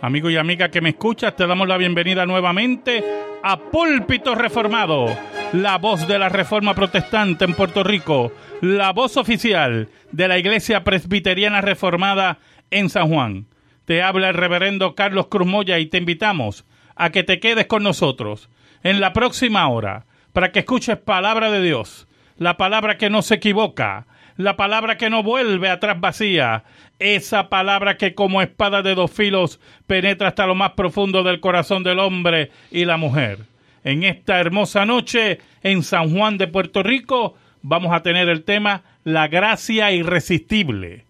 Amigo y amiga que me escuchas, te damos la bienvenida nuevamente a Púlpito Reformado, la voz de la Reforma Protestante en Puerto Rico, la voz oficial de la Iglesia Presbiteriana Reformada en San Juan. Te habla el reverendo Carlos Cruz Moya y te invitamos a que te quedes con nosotros en la próxima hora para que escuches palabra de Dios, la palabra que no se equivoca, la palabra que no vuelve atrás vacía, esa palabra que como espada de dos filos penetra hasta lo más profundo del corazón del hombre y la mujer. En esta hermosa noche en San Juan de Puerto Rico vamos a tener el tema La gracia irresistible.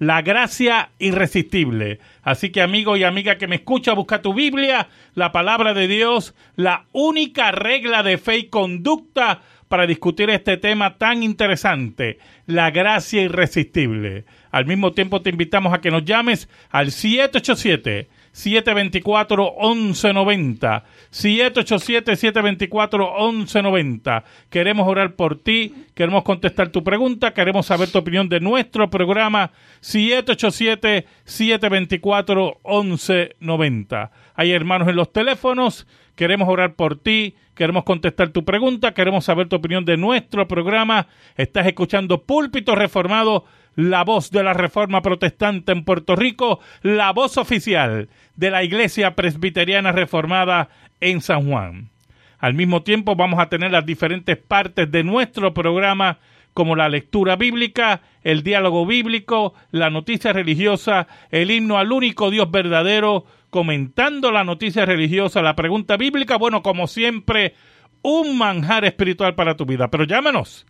La gracia irresistible. Así que amigo y amiga que me escucha, busca tu Biblia, la palabra de Dios, la única regla de fe y conducta para discutir este tema tan interesante, la gracia irresistible. Al mismo tiempo te invitamos a que nos llames al 787 724 1190 787 724 1190 Queremos orar por ti, queremos contestar tu pregunta, queremos saber tu opinión de nuestro programa 787 724 1190 Hay hermanos en los teléfonos, queremos orar por ti, queremos contestar tu pregunta, queremos saber tu opinión de nuestro programa. Estás escuchando Púlpito Reformado, la voz de la Reforma Protestante en Puerto Rico, la voz oficial de la Iglesia Presbiteriana Reformada en San Juan. Al mismo tiempo vamos a tener las diferentes partes de nuestro programa como la lectura bíblica, el diálogo bíblico, la noticia religiosa, el himno al único Dios verdadero, comentando la noticia religiosa, la pregunta bíblica, bueno, como siempre, un manjar espiritual para tu vida. Pero llámanos,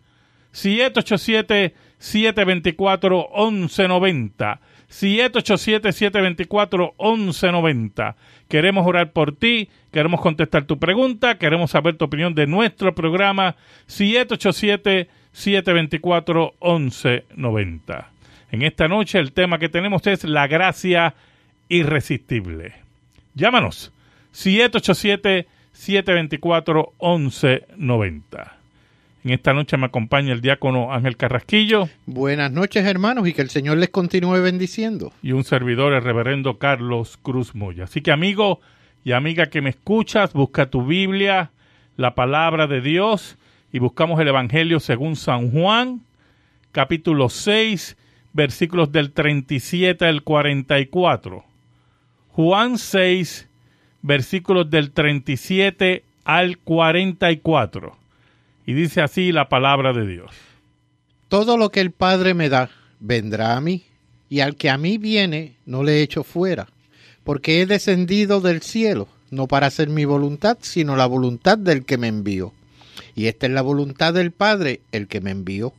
787-724-1190. 787-724-1190. Queremos orar por ti, queremos contestar tu pregunta, queremos saber tu opinión de nuestro programa 787-724-1190. En esta noche el tema que tenemos es la gracia irresistible. Llámanos 787-724-1190. En esta noche me acompaña el diácono Ángel Carrasquillo. Buenas noches, hermanos, y que el Señor les continúe bendiciendo. Y un servidor, el reverendo Carlos Cruz Moya. Así que, amigo y amiga que me escuchas, busca tu Biblia, la palabra de Dios, y buscamos el Evangelio según San Juan, capítulo 6, versículos del 37 al 44. Juan 6, versículos del 37 al 44. Y dice así la palabra de Dios. Todo lo que el Padre me da, vendrá a mí, y al que a mí viene, no le echo fuera, porque he descendido del cielo, no para hacer mi voluntad, sino la voluntad del que me envió. Y esta es la voluntad del Padre, el que me envió,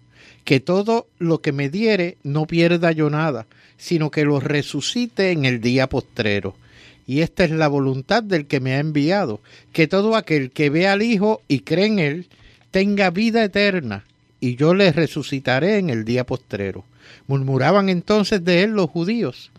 que todo lo que me diere no pierda yo nada, sino que lo resucite en el día postrero. Y esta es la voluntad del que me ha enviado, que todo aquel que ve al Hijo y cree en él, tenga vida eterna, y yo le resucitaré en el día postrero. Murmuraban entonces de él los judíos,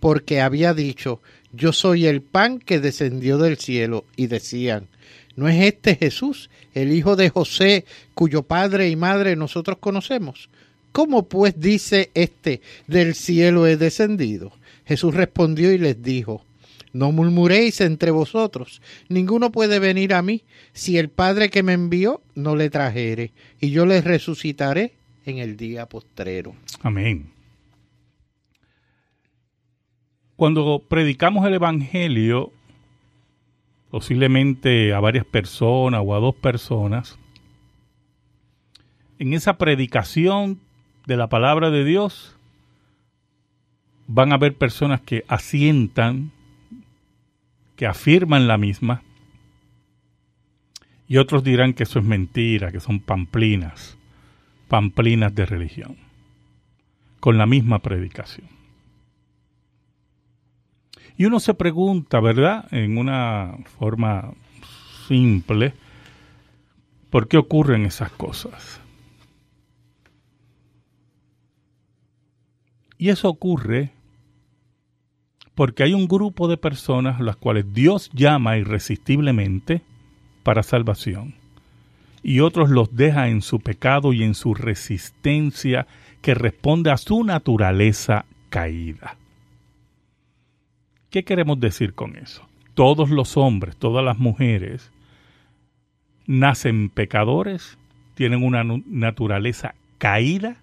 porque había dicho, yo soy el pan que descendió del cielo, y decían, ¿no es este Jesús, el hijo de José, cuyo padre y madre nosotros conocemos? ¿Cómo pues dice este, del cielo he descendido? Jesús respondió y les dijo, no murmuréis entre vosotros, ninguno puede venir a mí si el Padre que me envió no le trajere, y yo le resucitaré en el día postrero. Amén. Cuando predicamos el Evangelio, posiblemente a varias personas o a dos personas, en esa predicación de la palabra de Dios, van a haber personas que asientan, que afirman la misma, y otros dirán que eso es mentira, que son pamplinas, pamplinas de religión, con la misma predicación. Y uno se pregunta, ¿verdad? En una forma simple, ¿por qué ocurren esas cosas? Y eso ocurre porque hay un grupo de personas las cuales Dios llama irresistiblemente para salvación y otros los deja en su pecado y en su resistencia que responde a su naturaleza caída. ¿Qué queremos decir con eso? Todos los hombres, todas las mujeres nacen pecadores, tienen una naturaleza caída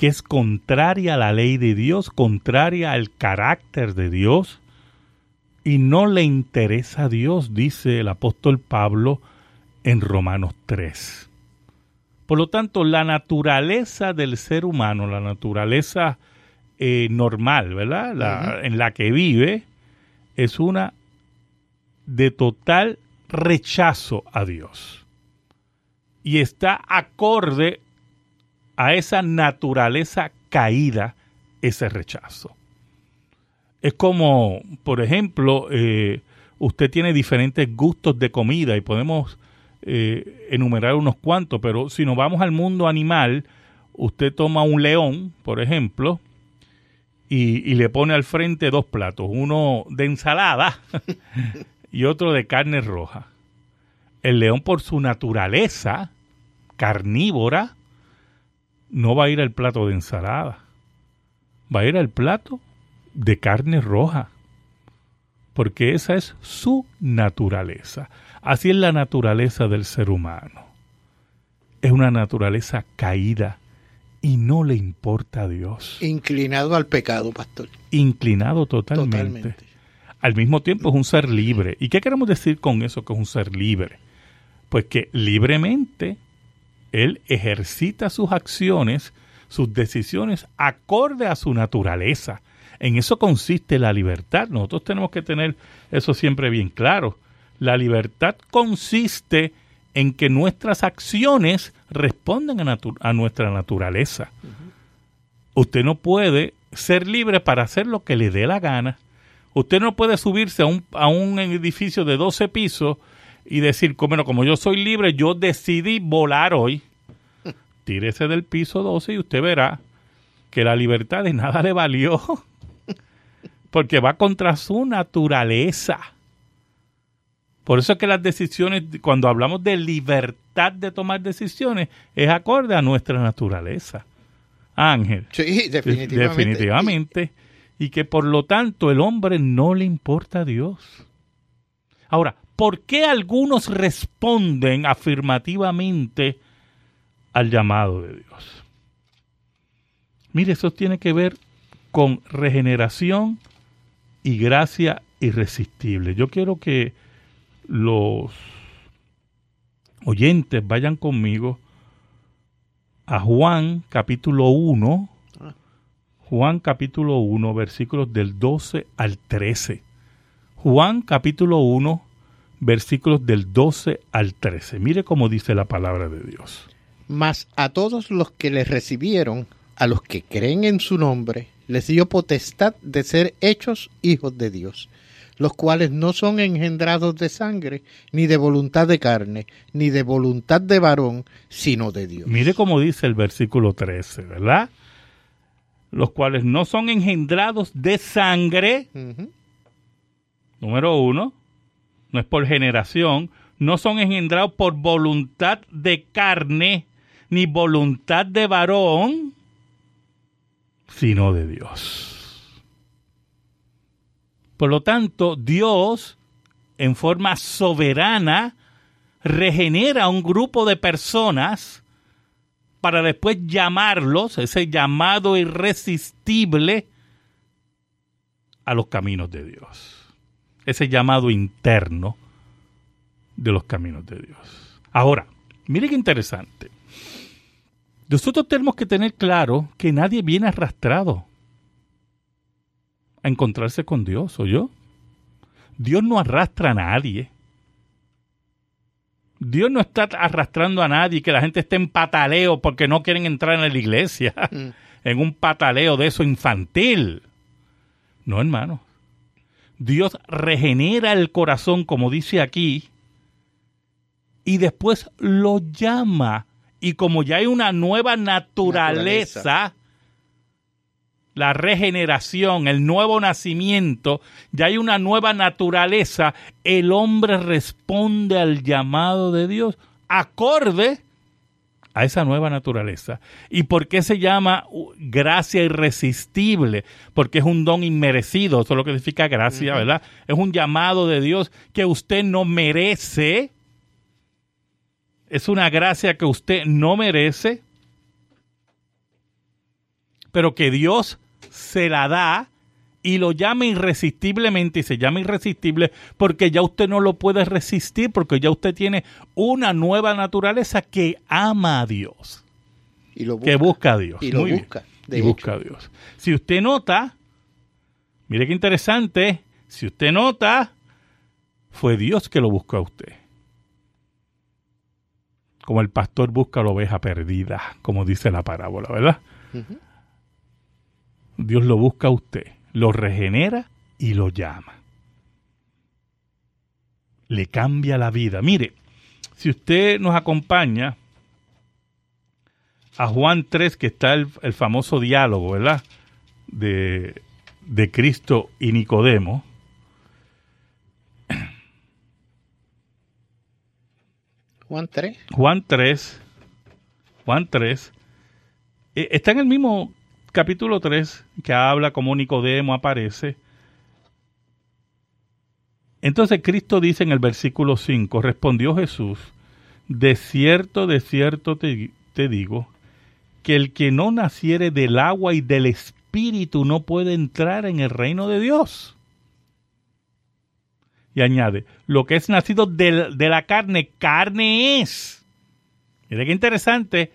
que es contraria a la ley de Dios, contraria al carácter de Dios, y no le interesa a Dios, dice el apóstol Pablo en Romanos 3. Por lo tanto, la naturaleza del ser humano, la naturaleza eh, normal, ¿verdad? En la que vive, es una de total rechazo a Dios. Y está acorde a esa naturaleza caída, ese rechazo. Es como, por ejemplo, eh, usted tiene diferentes gustos de comida y podemos eh, enumerar unos cuantos, pero si nos vamos al mundo animal, usted toma un león, por ejemplo, y, le pone al frente dos platos, uno de ensalada y otro de carne roja. El león por su naturaleza carnívora no va a ir al plato de ensalada, va a ir al plato de carne roja, porque esa es su naturaleza. Así es la naturaleza del ser humano. Es una naturaleza caída y no le importa a Dios. Inclinado al pecado, pastor. Inclinado totalmente. Al mismo tiempo es un ser libre. ¿Y qué queremos decir con eso que es un ser libre? Pues que libremente él ejercita sus acciones, sus decisiones acorde a su naturaleza. En eso consiste la libertad. Nosotros tenemos que tener eso siempre bien claro. La libertad consiste en que nuestras acciones respondan a, nuestra naturaleza. Usted no puede ser libre para hacer lo que le dé la gana. Usted no puede subirse a un, a un edificio de 12 pisos y decir, bueno, como yo soy libre, yo decidí volar hoy. Tírese del piso 12 y usted verá que la libertad de nada le valió. Porque va contra su naturaleza. Por eso es que las decisiones, cuando hablamos de libertad de tomar decisiones, es acorde a nuestra naturaleza. Ángel. Sí, definitivamente. Definitivamente. Y que por lo tanto el hombre no le importa a Dios. Ahora, ¿por qué algunos responden afirmativamente al llamado de Dios? Mire, eso tiene que ver con regeneración y gracia irresistible. Yo quiero que los oyentes vayan conmigo a Juan capítulo 1, Juan capítulo 1, versículos del 12 al 13. Juan capítulo 1, versículos del 12 al 13. Mire cómo dice la palabra de Dios. Mas a todos los que le recibieron, a los que creen en su nombre, les dio potestad de ser hechos hijos de Dios los cuales no son engendrados de sangre, ni de voluntad de carne, ni de voluntad de varón, sino de Dios. Mire cómo dice el versículo 13, ¿verdad? Los cuales no son engendrados de sangre, número uno, no es por generación, no son engendrados por voluntad de carne, ni voluntad de varón, sino de Dios. Por lo tanto, Dios, en forma soberana, regenera un grupo de personas para después llamarlos, ese llamado irresistible, a los caminos de Dios. Ese llamado interno de los caminos de Dios. Ahora, mire qué interesante. Nosotros tenemos que tener claro que nadie viene arrastrado a encontrarse con Dios, ¿o yo? Dios no arrastra a nadie. Dios no está arrastrando a nadie que la gente esté en pataleo porque no quieren entrar en la iglesia, mm. en un pataleo de eso infantil. No, hermano. Dios regenera el corazón, como dice aquí, y después lo llama. Y como ya hay una nueva naturaleza, Naturaleza. la regeneración, el nuevo nacimiento, ya hay una nueva naturaleza, el hombre responde al llamado de Dios acorde a esa nueva naturaleza. ¿Y por qué se llama uh, gracia irresistible? Porque es un don inmerecido, eso es lo que significa gracia, ¿verdad? Es un llamado de Dios que usted no merece. Es una gracia que usted no merece, pero que Dios se la da y lo llama irresistiblemente y se llama irresistible porque ya usted no lo puede resistir porque ya usted tiene una nueva naturaleza que ama a Dios, Y lo busca. que busca a Dios. Y lo Muy busca. de y hecho. busca a Dios. Si usted nota, mire qué interesante, si usted nota, fue Dios que lo buscó a usted. Como el pastor busca a la oveja perdida, como dice la parábola, ¿verdad? Dios lo busca a usted, lo regenera y lo llama. Le cambia la vida. Mire, si usted nos acompaña a Juan 3, que está el, el famoso diálogo, ¿verdad? De, de Cristo y Nicodemo. Juan 3. Juan 3, Juan 3, eh, está en el mismo capítulo 3 que habla como Nicodemo aparece. Entonces Cristo dice en el versículo 5, respondió Jesús, de cierto, de cierto te, te digo, que el que no naciere del agua y del espíritu no puede entrar en el reino de Dios. Y añade, lo que es nacido del- de, la carne, carne es. Mire qué interesante.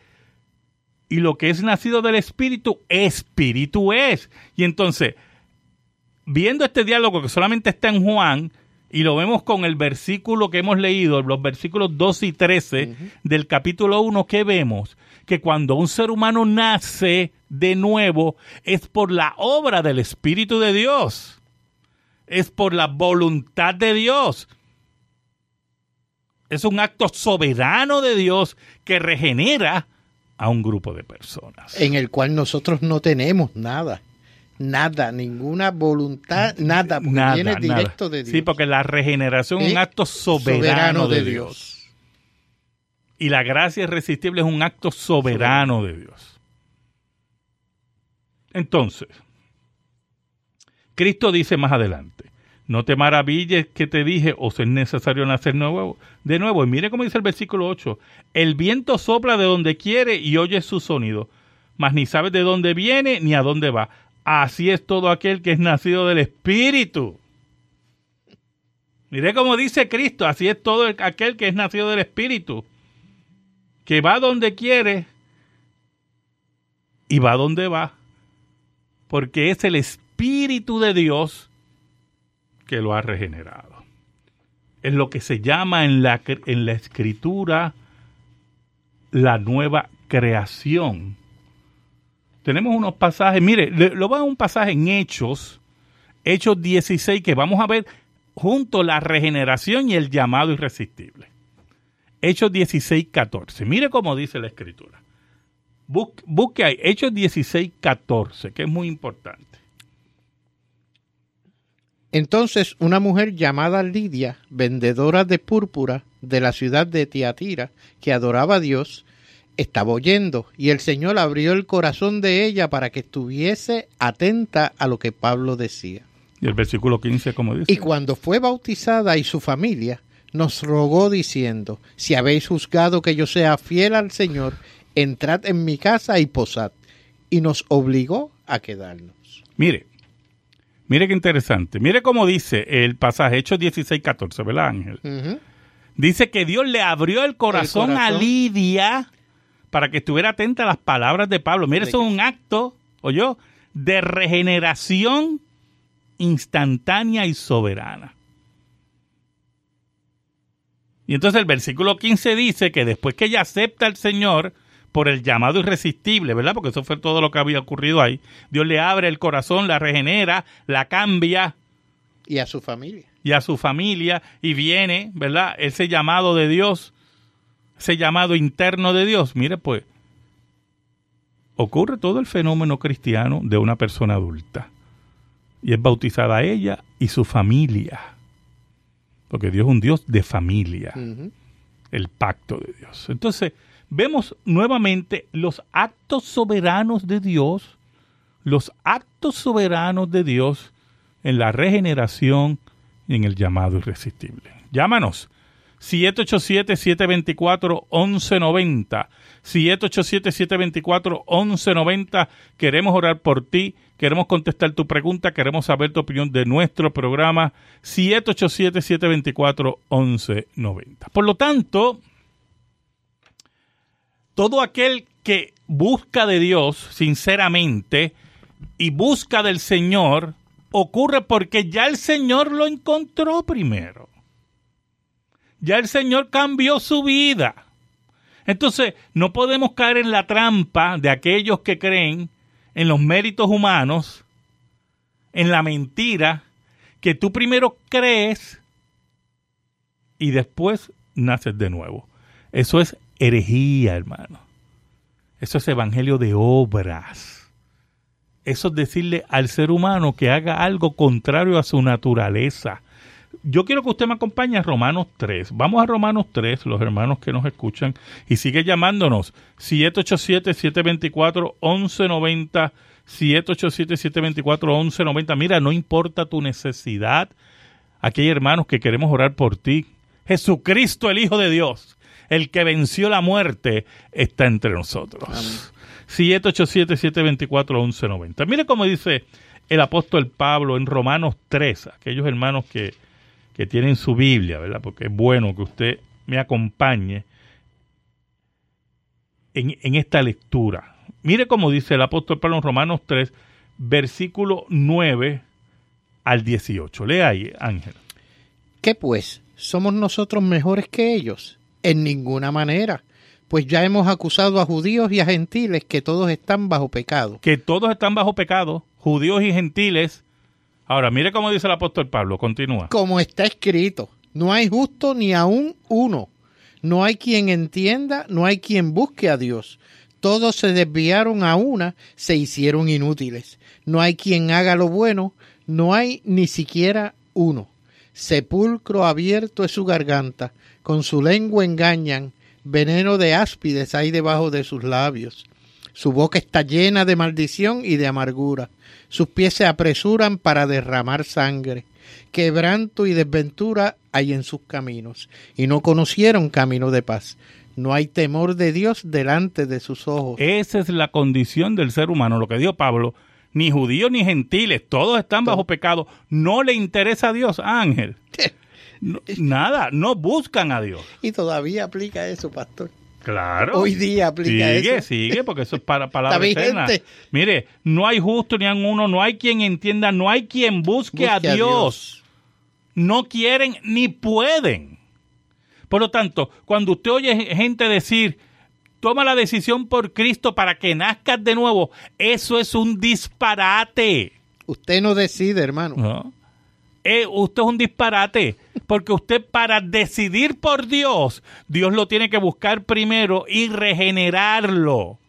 Y lo que es nacido del espíritu, espíritu es. Y entonces, viendo este diálogo que solamente está en Juan, y lo vemos con el versículo que hemos leído, los versículos 12 y 13 del capítulo 1, que vemos que cuando un ser humano nace de nuevo es por la obra del Espíritu de Dios, es por la voluntad de Dios. Es un acto soberano de Dios que regenera a un grupo de personas. En el cual nosotros no tenemos nada. Nada, ninguna voluntad, nada, porque Nada, viene nada. directo de Dios. Sí, porque la regeneración es un acto soberano, soberano de, de Dios. Dios. Y la gracia irresistible es un acto soberano de Dios. Entonces, Cristo dice más adelante, no te maravilles que te dije, os es necesario nacer nuevo, de nuevo. Y mire cómo dice el versículo 8, el viento sopla de donde quiere y oye su sonido, mas ni sabes de dónde viene ni a dónde va. Así es todo aquel que es nacido del Espíritu. Mire cómo dice Cristo, así es todo el- aquel que es nacido del Espíritu, que va donde quiere y va donde va, porque es el Espíritu de Dios que lo ha regenerado. Es lo que se llama en la, en la escritura la nueva creación. Tenemos unos pasajes, mire, lo va a un pasaje en Hechos, Hechos 16, que vamos a ver junto la regeneración y el llamado irresistible. Hechos 16, 14. Mire cómo dice la escritura. Bus- busque ahí, Hechos 16, 14, que es muy importante. Entonces una mujer llamada Lidia, vendedora de púrpura de la ciudad de Tiatira, que adoraba a Dios, estaba oyendo, y el Señor abrió el corazón de ella para que estuviese atenta a lo que Pablo decía. Y el versículo 15, como dice. Y cuando fue bautizada y su familia, nos rogó diciendo, si habéis juzgado que yo sea fiel al Señor, entrad en mi casa y posad. Y nos obligó a quedarnos. Mire, mire qué interesante. Mire cómo dice el pasaje, Hechos 16, 14, ¿verdad, Ángel? Dice que Dios le abrió el corazón, a corazón. Lidia para que estuviera atenta a las palabras de Pablo. Mire, eso es un acto, yo, de regeneración instantánea y soberana. Y entonces el versículo 15 dice que después que ella acepta al Señor por el llamado irresistible, ¿verdad? Porque eso fue todo lo que había ocurrido ahí. Dios le abre el corazón, la regenera, la cambia Y a su familia. Y a su familia y viene, ¿verdad? Ese llamado de Dios, ese llamado interno de Dios. Mire, pues, ocurre todo el fenómeno cristiano de una persona adulta. Y es bautizada ella y su familia. Porque Dios es un Dios de familia. El pacto de Dios. Entonces, vemos nuevamente los actos soberanos de Dios, los actos soberanos de Dios en la regeneración y en el llamado irresistible. Llámanos 787-724-1190. 787-724-1190. Queremos orar por ti, queremos contestar tu pregunta, queremos saber tu opinión de nuestro programa. 787-724-1190. Por lo tanto, todo aquel que busca de Dios sinceramente y busca del Señor, ocurre porque ya el Señor lo encontró primero. Ya el Señor cambió su vida. Entonces, no podemos caer en la trampa de aquellos que creen en los méritos humanos, en la mentira, que tú primero crees y después naces de nuevo. Eso es herejía, hermano. Eso es evangelio de obras. Eso es decirle al ser humano que haga algo contrario a su naturaleza. Yo quiero que usted me acompañe a Romanos 3. Vamos a Romanos 3, los hermanos que nos escuchan, y sigue llamándonos 787-724-1190. 787-724-1190. Mira, no importa tu necesidad. Aquí hay hermanos que queremos orar por ti. Jesucristo, el Hijo de Dios, el que venció la muerte, está entre nosotros. 787-724-1190. Mire cómo dice el apóstol Pablo en Romanos 3, aquellos hermanos que, que tienen su Biblia, ¿verdad? Porque es bueno que usted me acompañe en, en esta lectura. Mire cómo dice el apóstol Pablo en Romanos 3, versículo 9 al 18. Lea ahí, Ángel. ¿Qué pues? ¿Somos nosotros mejores que ellos? En ninguna manera pues ya hemos acusado a judíos y a gentiles que todos están bajo pecado. Que todos están bajo pecado, judíos y gentiles. Ahora, mire cómo dice el apóstol Pablo, continúa. Como está escrito, no hay justo ni aún uno. No hay quien entienda, no hay quien busque a Dios. Todos se desviaron a una, se hicieron inútiles. No hay quien haga lo bueno, no hay ni siquiera uno. Sepulcro abierto es su garganta, con su lengua engañan, veneno de áspides hay debajo de sus labios. Su boca está llena de maldición y de amargura. Sus pies se apresuran para derramar sangre. Quebranto y desventura hay en sus caminos, y no conocieron camino de paz. No hay temor de Dios delante de sus ojos. Esa es la condición del ser humano, lo que dio Pablo. Ni judíos ni gentiles, todos están bajo pecado. No le interesa a Dios, Ángel. nada, no buscan a Dios. Y todavía aplica eso, pastor. Claro. Hoy día aplica eso. Sigue, sigue, porque eso es para palabras eternas. Mire, no hay justo ni uno, no hay quien entienda, no hay quien busque, a, Dios. No quieren ni pueden. Por lo tanto, cuando usted oye gente decir, toma la decisión por Cristo para que nazcas de nuevo, eso es un disparate. Usted no decide, hermano. No. Eh, usted es un disparate, porque usted para decidir por Dios, Dios lo tiene que buscar primero y regenerarlo.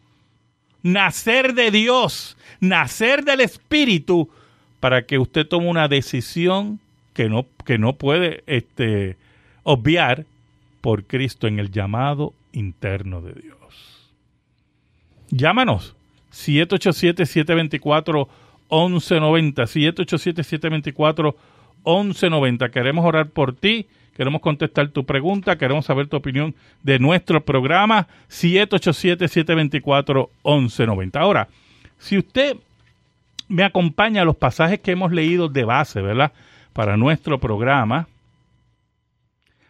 Nacer de Dios, nacer del Espíritu, para que usted tome una decisión que no, que no puede este, obviar por Cristo en el llamado interno de Dios. Llámanos 787 724 1190 787 724 1190. Queremos orar por ti, queremos contestar tu pregunta, queremos saber tu opinión de nuestro programa 787-724-1190. Ahora, si usted me acompaña a los pasajes que hemos leído de base, ¿verdad? Para nuestro programa,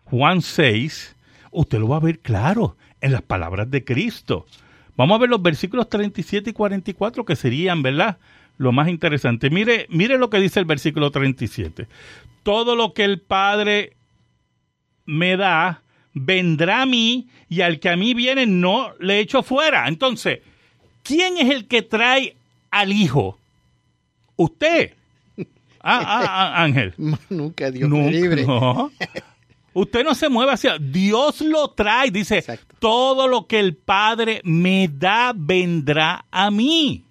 Juan 6, usted lo va a ver claro en las palabras de Cristo. Vamos a ver los versículos 37 y 44 que serían, ¿verdad? lo más interesante. Mire, mire lo que dice el versículo 37. Todo lo que el Padre me da, vendrá a mí, y al que a mí viene no le echo fuera. Entonces, ¿quién es el que trae al Hijo? Usted. Ah, ah, ah, Ángel. Nunca Dios Nunca, me libre. no. Usted no se mueve hacia Dios lo trae, dice, Exacto. todo lo que el Padre me da vendrá a mí.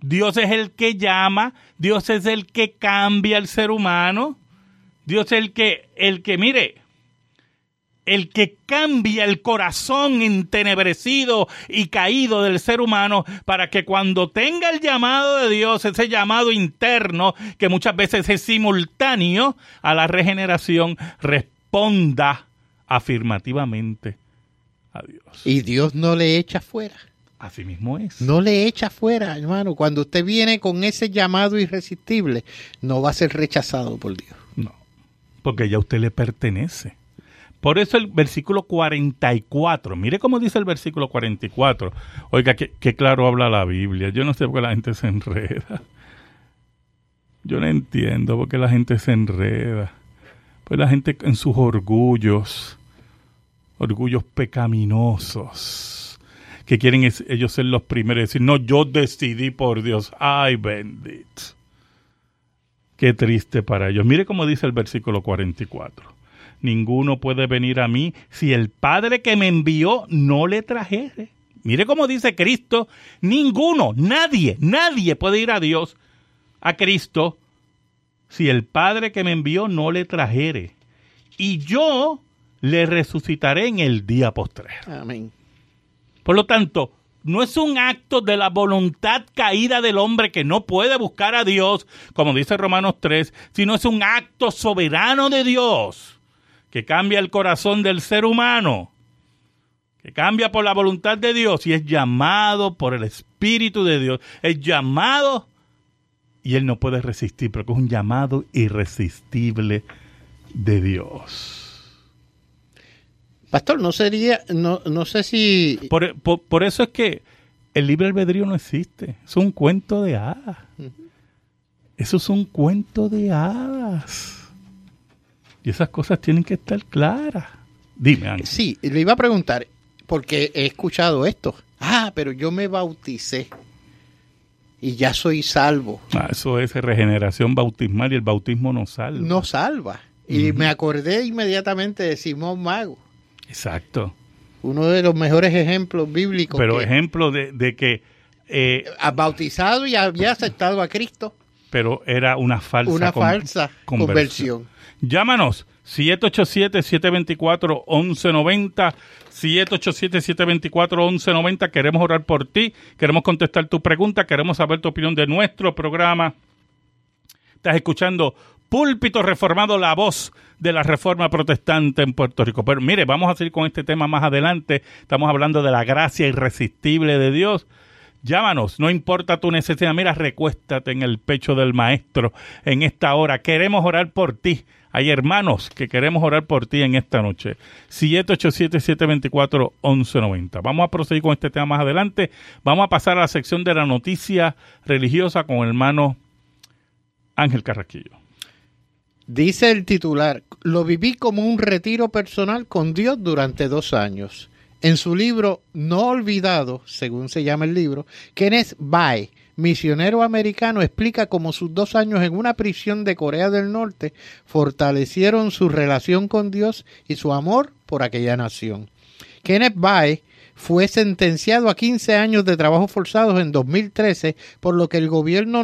Dios es el que llama, Dios es el que cambia al ser humano. Dios es el que el que mire, el que cambia el corazón entenebrecido y caído del ser humano para que cuando tenga el llamado de Dios, ese llamado interno, que muchas veces es simultáneo a la regeneración, responda afirmativamente a Dios. Y Dios no le echa fuera. Así mismo es. No le echa fuera, hermano. Cuando usted viene con ese llamado irresistible, no va a ser rechazado por Dios. No, porque ya usted le pertenece. Por eso el versículo 44, mire cómo dice el versículo 44. Oiga, qué, claro habla la Biblia. Yo no sé por qué la gente se enreda. Yo no entiendo por qué la gente se enreda. Pues la gente en sus orgullos, orgullos pecaminosos, que quieren ellos ser los primeros y decir, no, yo decidí por Dios. Ay, bendito. Qué triste para ellos. Mire cómo dice el versículo 44. Ninguno puede venir a mí si el Padre que me envió no le trajere. Mire cómo dice Cristo. Ninguno, nadie, nadie puede ir a Dios, a Cristo, si el Padre que me envió no le trajere. Y yo le resucitaré en el día postrero. Amén. Por lo tanto, no es un acto de la voluntad caída del hombre que no puede buscar a Dios, como dice Romanos 3, sino es un acto soberano de Dios que cambia el corazón del ser humano, que cambia por la voluntad de Dios y es llamado por el Espíritu de Dios, es llamado y él no puede resistir, porque es un llamado irresistible de Dios. Pastor, no sería, no, no sé si Por, por- por eso es que el libre albedrío no existe. Es un cuento de hadas. Eso es un cuento de hadas. Y esas cosas tienen que estar claras. Dime, Ángel. Sí, le iba a preguntar, porque he escuchado esto. Ah, pero yo me bauticé y ya soy salvo. Ah, eso es regeneración bautismal y el bautismo no salva. No salva. Y me acordé inmediatamente de Simón Mago, Exacto. uno de los mejores ejemplos bíblicos. Pero que ejemplo de, de que... eh, ha bautizado y había aceptado a Cristo. pero era una falsa Una con- falsa conversión. Llámanos 787-724-1190. 787-724-1190. Queremos orar por ti. Queremos contestar tu pregunta. Queremos saber tu opinión de nuestro programa. Estás escuchando Púlpito Reformado, la voz de la Reforma Protestante en Puerto Rico. Pero mire, vamos a seguir con este tema más adelante. Estamos hablando de la gracia irresistible de Dios. Llámanos, no importa tu necesidad. Mira, recuéstate en el pecho del Maestro en esta hora. Queremos orar por ti. Hay hermanos que queremos orar por ti en esta noche. 787-724-1190. Vamos a proseguir con este tema más adelante. Vamos a pasar a la sección de la noticia religiosa con el hermano Ángel Carraquillo. Dice el titular, lo viví como un retiro personal con Dios durante dos años. En su libro No Olvidado, según se llama el libro, Kenneth Bae, misionero americano, explica cómo sus dos años en una prisión de Corea del Norte fortalecieron su relación con Dios y su amor por aquella nación. Kenneth Bae fue sentenciado a 15 años de trabajo forzados en 2013, por lo que el gobierno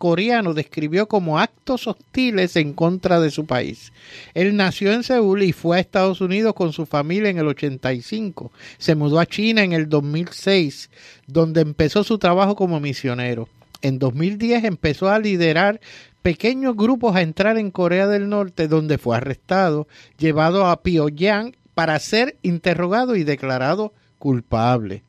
norcoreano describió como actos hostiles en contra de su país. Él nació en Seúl y fue a Estados Unidos con su familia en el 85. Se mudó a China en el 2006, donde empezó su trabajo como misionero. En 2010 empezó a liderar pequeños grupos a entrar en Corea del Norte, donde fue arrestado, llevado a Pyongyang para ser interrogado y declarado culpable.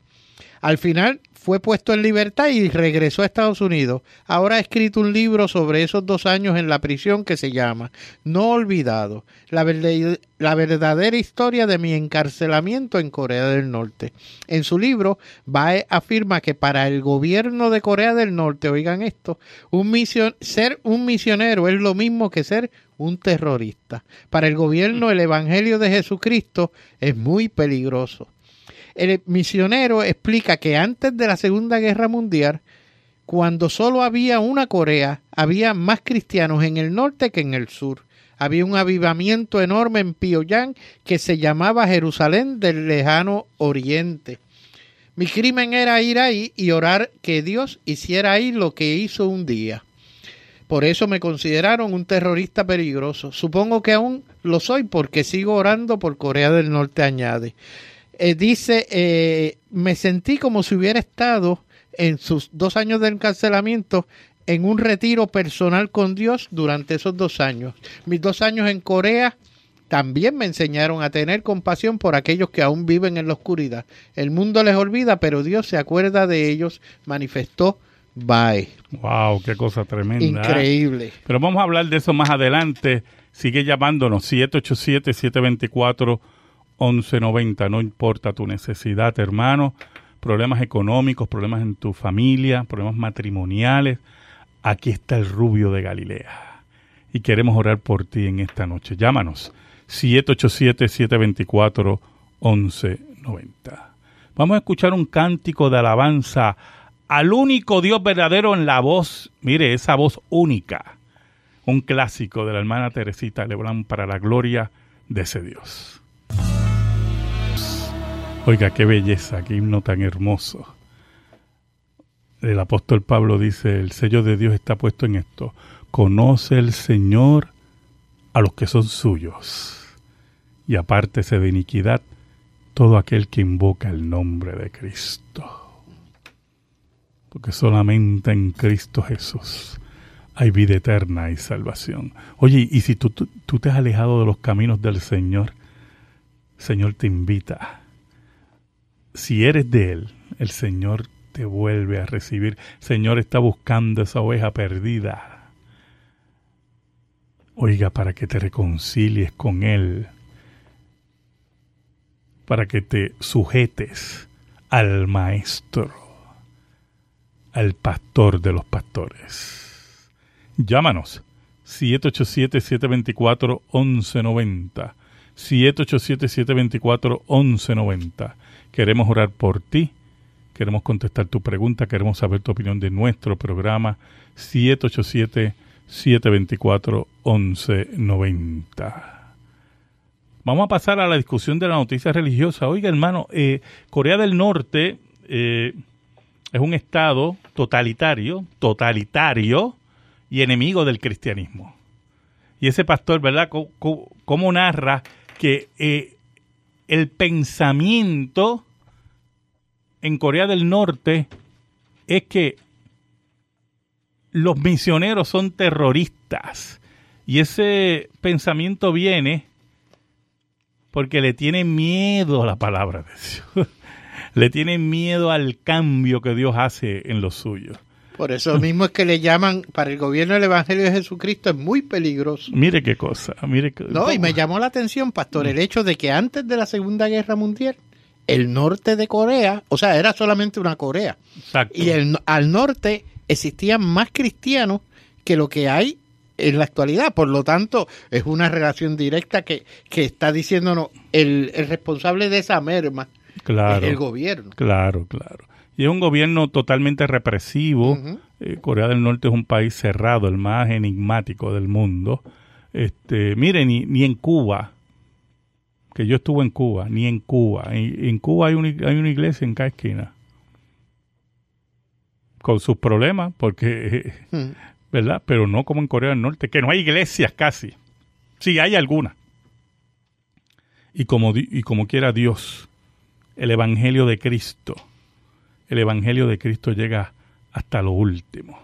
Al final fue puesto en libertad y regresó a Estados Unidos. Ahora ha escrito un libro sobre esos dos años en la prisión que se llama No Olvidado, la, verdadera historia de mi encarcelamiento en Corea del Norte. En su libro, Bae afirma que para el gobierno de Corea del Norte, oigan esto, un ser un misionero es lo mismo que ser un terrorista. Para el gobierno, el Evangelio de Jesucristo es muy peligroso. El misionero explica que antes de la Segunda Guerra Mundial, Cuando solo había una Corea, había más cristianos en el norte que en el sur. Había un avivamiento enorme en Pyongyang que se llamaba Jerusalén del lejano oriente. Mi crimen era ir ahí y orar que Dios hiciera ahí lo que hizo un día. Por eso me consideraron un terrorista peligroso. Supongo que aún lo soy porque sigo orando por Corea del Norte, añade. Eh, dice, eh, me sentí como si hubiera estado en sus dos años de encarcelamiento en un retiro personal con Dios durante esos dos años. Mis dos años en Corea también me enseñaron a tener compasión por aquellos que aún viven en la oscuridad. El mundo les olvida, pero Dios se acuerda de ellos, manifestó Bye. Wow, qué cosa tremenda. ¿eh? Increíble. Pero vamos a hablar de eso más adelante. Sigue llamándonos 787-724-1190. No importa tu necesidad, hermano. Problemas económicos, problemas en tu familia, problemas matrimoniales. Aquí está el rubio de Galilea. Y queremos orar por ti en esta noche. Llámanos 787-724-1190. Vamos a escuchar un cántico de alabanza al único Dios verdadero en la voz, mire, esa voz única, un clásico de la hermana Teresita Lebrán para la gloria de ese Dios. Oiga, qué belleza, qué himno tan hermoso. El apóstol Pablo dice, el sello de Dios está puesto en esto. Conoce el Señor a los que son suyos y apártese de iniquidad todo aquel que invoca el nombre de Cristo. Porque solamente en Cristo Jesús hay vida eterna y salvación. Oye, y si tú, tú, tú te has alejado de los caminos del Señor, Señor te invita. Si eres de Él, el Señor te vuelve a recibir. Señor está buscando esa oveja perdida. Oiga, para que te reconcilies con Él, para que te sujetes al Maestro, al Pastor de los Pastores. Llámanos 787-724-1190. 787-724-1190. Queremos orar por ti Queremos contestar tu pregunta, queremos saber tu opinión de nuestro programa 787-724-1190. Vamos a pasar a la discusión de la noticia religiosa. Oiga, hermano, eh, Corea del Norte eh, es un estado totalitario, totalitario y enemigo del cristianismo. Y ese pastor, ¿verdad? ¿Cómo, narra que eh, el pensamiento en Corea del Norte es que los misioneros son terroristas. Y ese pensamiento viene porque le tienen miedo a la palabra de Dios. le tienen miedo al cambio que Dios hace en los suyos. Por eso mismo es que le llaman, para el gobierno del Evangelio de Jesucristo es muy peligroso. Mire qué cosa, mire qué, No, y me llamó la atención, pastor, el hecho de que antes de la Segunda Guerra Mundial, el norte de Corea, o sea, era solamente una Corea. Exacto. Y el, al norte existían más cristianos que lo que hay en la actualidad. Por lo tanto, es una relación directa que, que está diciéndonos el, el responsable de esa merma claro, es el gobierno. Claro, claro. Y es un gobierno totalmente represivo. Eh, Corea del Norte es un país cerrado, el más enigmático del mundo. Este, mire, ni, ni en Cuba, que yo estuve en Cuba, ni en Cuba. En, en Cuba hay una, hay una iglesia en cada esquina. Con sus problemas, porque, Mm. ¿verdad? Pero no como en Corea del Norte, que no hay iglesias casi. Sí, hay algunas. Y como, y como quiera Dios, el Evangelio de Cristo, el Evangelio de Cristo llega hasta lo último.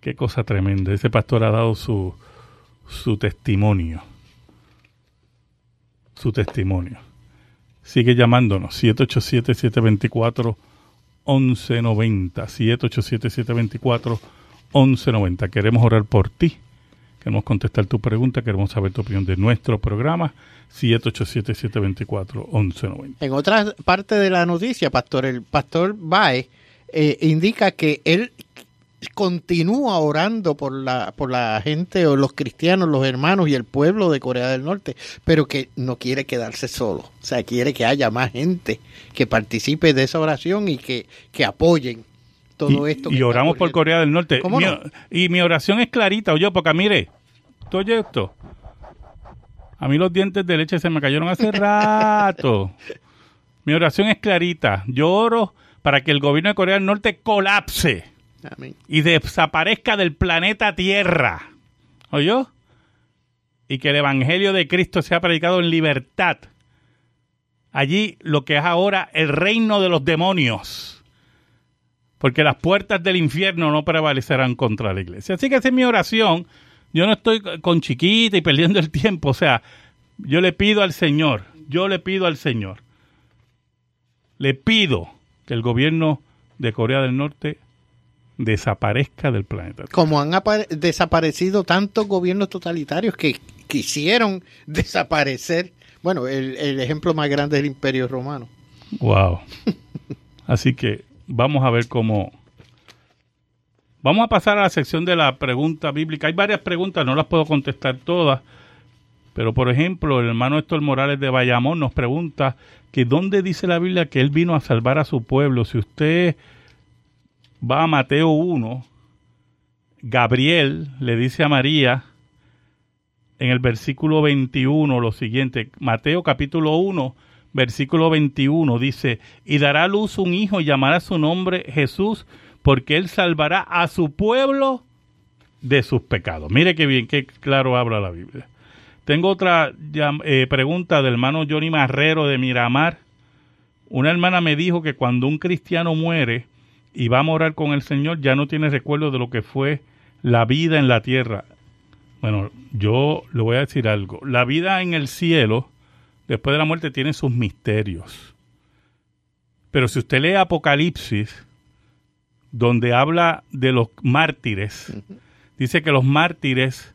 Qué cosa tremenda. Ese pastor ha dado su, su testimonio. Su testimonio. Sigue llamándonos. 787-724-1190. 787-724-1190. Queremos orar por ti. Queremos contestar tu pregunta. Queremos saber tu opinión de nuestro programa. 787-724-1190. En otra parte de la noticia, pastor, el pastor Bae eh, indica que él continúa orando por la, por la gente o los cristianos, los hermanos y el pueblo de Corea del Norte, pero que no quiere quedarse solo. O sea, quiere que haya más gente que participe de esa oración y que, que apoyen todo y, esto. Y oramos por Corea del Norte. ¿Cómo Mi- no? Y mi oración es clarita, oye, porque mire, oye esto. A mí los dientes de leche se me cayeron hace rato. Mi oración es clarita. Yo oro para que el gobierno de Corea del Norte colapse Amén. y desaparezca del planeta Tierra. ¿Oyó? Y que el Evangelio de Cristo sea predicado en libertad. Allí lo que es ahora el reino de los demonios. Porque las puertas del infierno no prevalecerán contra la iglesia. Así que esa es mi oración. Yo no estoy con chiquita y perdiendo el tiempo. O sea, yo le pido al Señor, yo le pido al Señor, le pido que el gobierno de Corea del Norte desaparezca del planeta. Como han apa- desaparecido tantos gobiernos totalitarios que quisieron desaparecer. Bueno, el, el ejemplo más grande es el Imperio Romano. Wow. Así que vamos a ver cómo. Vamos a pasar a la sección de la pregunta bíblica. Hay varias preguntas, no las puedo contestar todas. Pero, por ejemplo, el hermano Héctor Morales de Bayamón nos pregunta que dónde dice la Biblia que él vino a salvar a su pueblo. Si usted va a Mateo 1, Gabriel le dice a María en el versículo 21 lo siguiente. Mateo capítulo 1, versículo 21 dice, y dará luz un hijo y llamará su nombre Jesús, porque él salvará a su pueblo de sus pecados. Mire qué bien, qué claro habla la Biblia. Tengo otra eh, pregunta del hermano Johnny Marrero de Miramar. Una hermana me dijo que cuando un cristiano muere y va a morar con el Señor, ya no tiene recuerdo de lo que fue la vida en la tierra. Bueno, yo le voy a decir algo. La vida en el cielo, después de la muerte, tiene sus misterios. Pero si usted lee Apocalipsis, donde habla de los mártires, dice que los mártires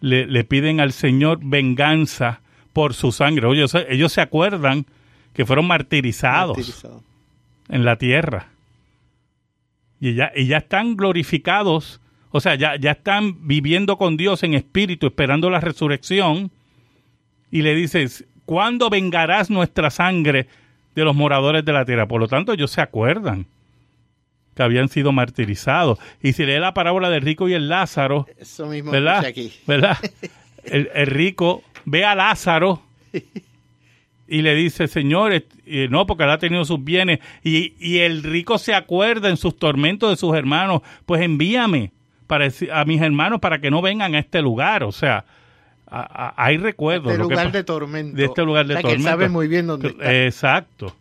le, le piden al Señor venganza por su sangre. Oye, ellos, ellos se acuerdan que fueron martirizados Martirizado. en la tierra. Y ya, y ya están glorificados, o sea, ya, ya están viviendo con Dios en espíritu, esperando la resurrección. Y le dices, ¿cuándo vengarás nuestra sangre de los moradores de la tierra? Por lo tanto, ellos se acuerdan que habían sido martirizados. Y si lee la parábola del rico y el Lázaro, Eso mismo ¿verdad? aquí. ¿Verdad? El, el rico ve a Lázaro y le dice, Señor, est- eh, no, porque él ha tenido sus bienes. Y, y el rico se acuerda en sus tormentos de sus hermanos, pues envíame para, a mis hermanos para que no vengan a este lugar. O sea, a- a- hay recuerdos. Que lugar de tormento. de este lugar de O sea, que sabe muy bien dónde está. Exacto.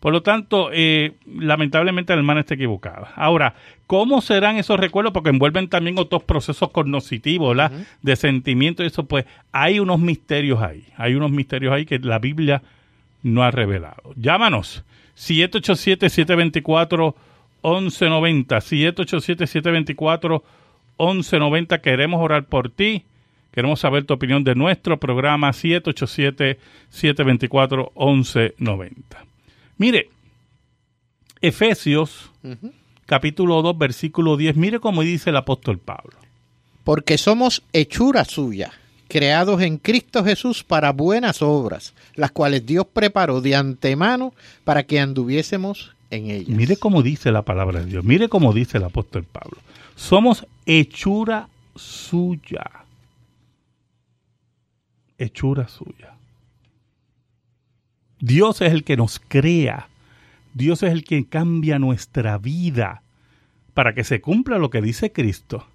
Por lo tanto, eh, lamentablemente la hermana está equivocada. Ahora, ¿cómo serán esos recuerdos? Porque envuelven también otros procesos cognitivos, ¿verdad? De sentimiento y eso, pues hay unos misterios ahí. Hay unos misterios ahí que la Biblia no ha revelado. Llámanos. 787-724-1190. 787-724-1190. Queremos orar por ti. Queremos saber tu opinión de nuestro programa 787-724-1190. Mire, Efesios capítulo 2 versículo 10, mire cómo dice el apóstol Pablo. Porque somos hechura suya, creados en Cristo Jesús para buenas obras, las cuales Dios preparó de antemano para que anduviésemos en ellas. Mire cómo dice la palabra de Dios, mire cómo dice el apóstol Pablo. Somos hechura suya. Hechura suya. Dios es el que nos crea. Dios es el que cambia nuestra vida para que se cumpla lo que dice Cristo.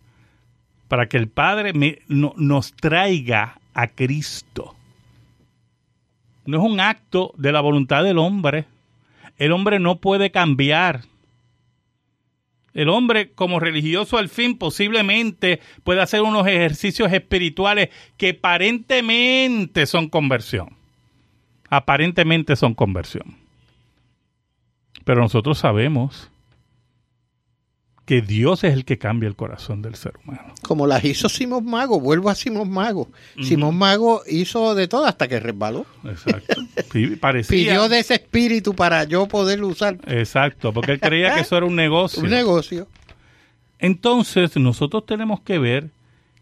Para que el Padre me- no- nos traiga a Cristo. No es un acto de la voluntad del hombre. El hombre no puede cambiar. El hombre como religioso al fin posiblemente puede hacer unos ejercicios espirituales que aparentemente son conversión. Aparentemente son conversión. Pero nosotros sabemos que Dios es el que cambia el corazón del ser humano. Como las hizo Simón Mago, vuelvo a Simón Mago. Simón Mago hizo de todo hasta que resbaló. Exacto. Sí, parecía. Pidió de ese espíritu para yo poderlo usar. Exacto, porque él creía que eso era un negocio. Un negocio. Entonces, nosotros tenemos que ver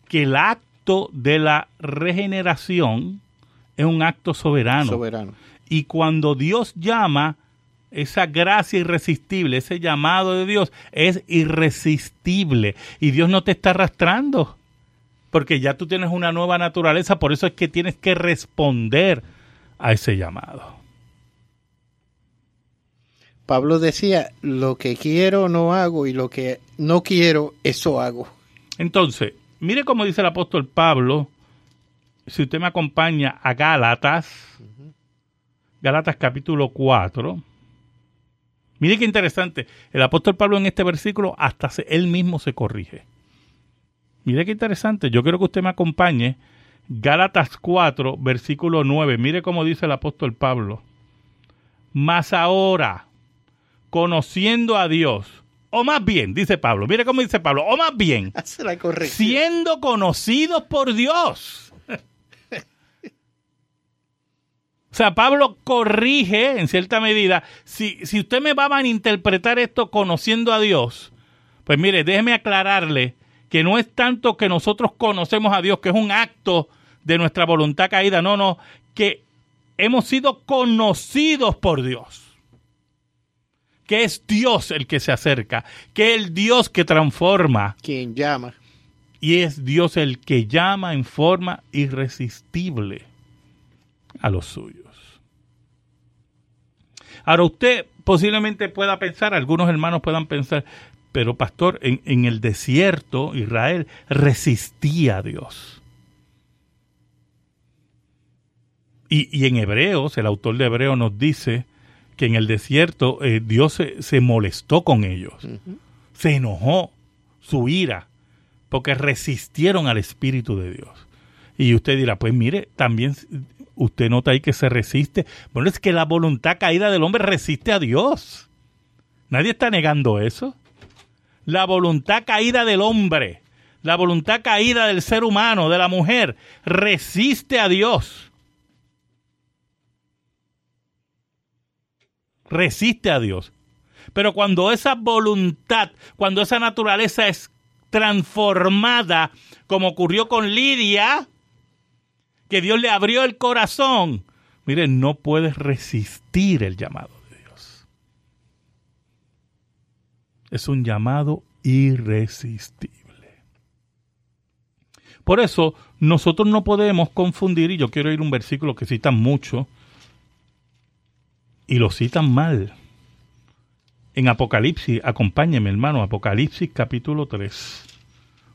que el acto de la regeneración es un acto soberano. Soberano. Y cuando Dios llama, esa gracia irresistible, ese llamado de Dios es irresistible y Dios no te está arrastrando porque ya tú tienes una nueva naturaleza, por eso es que tienes que responder a ese llamado. Pablo decía, lo que quiero no hago y lo que no quiero, eso hago. Entonces, mire cómo dice el apóstol Pablo, si usted me acompaña a Gálatas, Gálatas capítulo 4, mire qué interesante, el apóstol Pablo en este versículo hasta él mismo se corrige. Mire qué interesante, yo quiero que usted me acompañe, Gálatas 4, versículo 9, mire cómo dice el apóstol Pablo. Más ahora, conociendo a Dios, o más bien, dice Pablo, mire cómo dice Pablo, o más bien, siendo conocidos por Dios. o sea, Pablo corrige en cierta medida, si, si usted me va a interpretar esto conociendo a Dios, pues mire, déjeme aclararle que no es tanto que nosotros conocemos a Dios, que es un acto de nuestra voluntad caída, no, no, que hemos sido conocidos por Dios que es Dios el que se acerca, que es el Dios que transforma. Quien llama. Y es Dios el que llama en forma irresistible a los suyos. Ahora usted posiblemente pueda pensar, algunos hermanos puedan pensar, pero pastor, en, el desierto Israel resistía a Dios. Y, y en Hebreos, el autor de Hebreos nos dice que en el desierto eh, Dios se, molestó con ellos, se enojó, su ira, porque resistieron al Espíritu de Dios. Y usted dirá, pues mire, también usted nota ahí que se resiste. Bueno, es que la voluntad caída del hombre resiste a Dios. Nadie está negando eso. La voluntad caída del hombre, la voluntad caída del ser humano, de la mujer, resiste a Dios. resiste a Dios. Pero cuando esa voluntad, cuando esa naturaleza es transformada, como ocurrió con Lidia, que Dios le abrió el corazón, miren, no puedes resistir el llamado de Dios. Es un llamado irresistible. Por eso nosotros no podemos confundir, y yo quiero ir a un versículo que citan mucho, y lo citan mal. En Apocalipsis, acompáñeme hermano, Apocalipsis capítulo 3.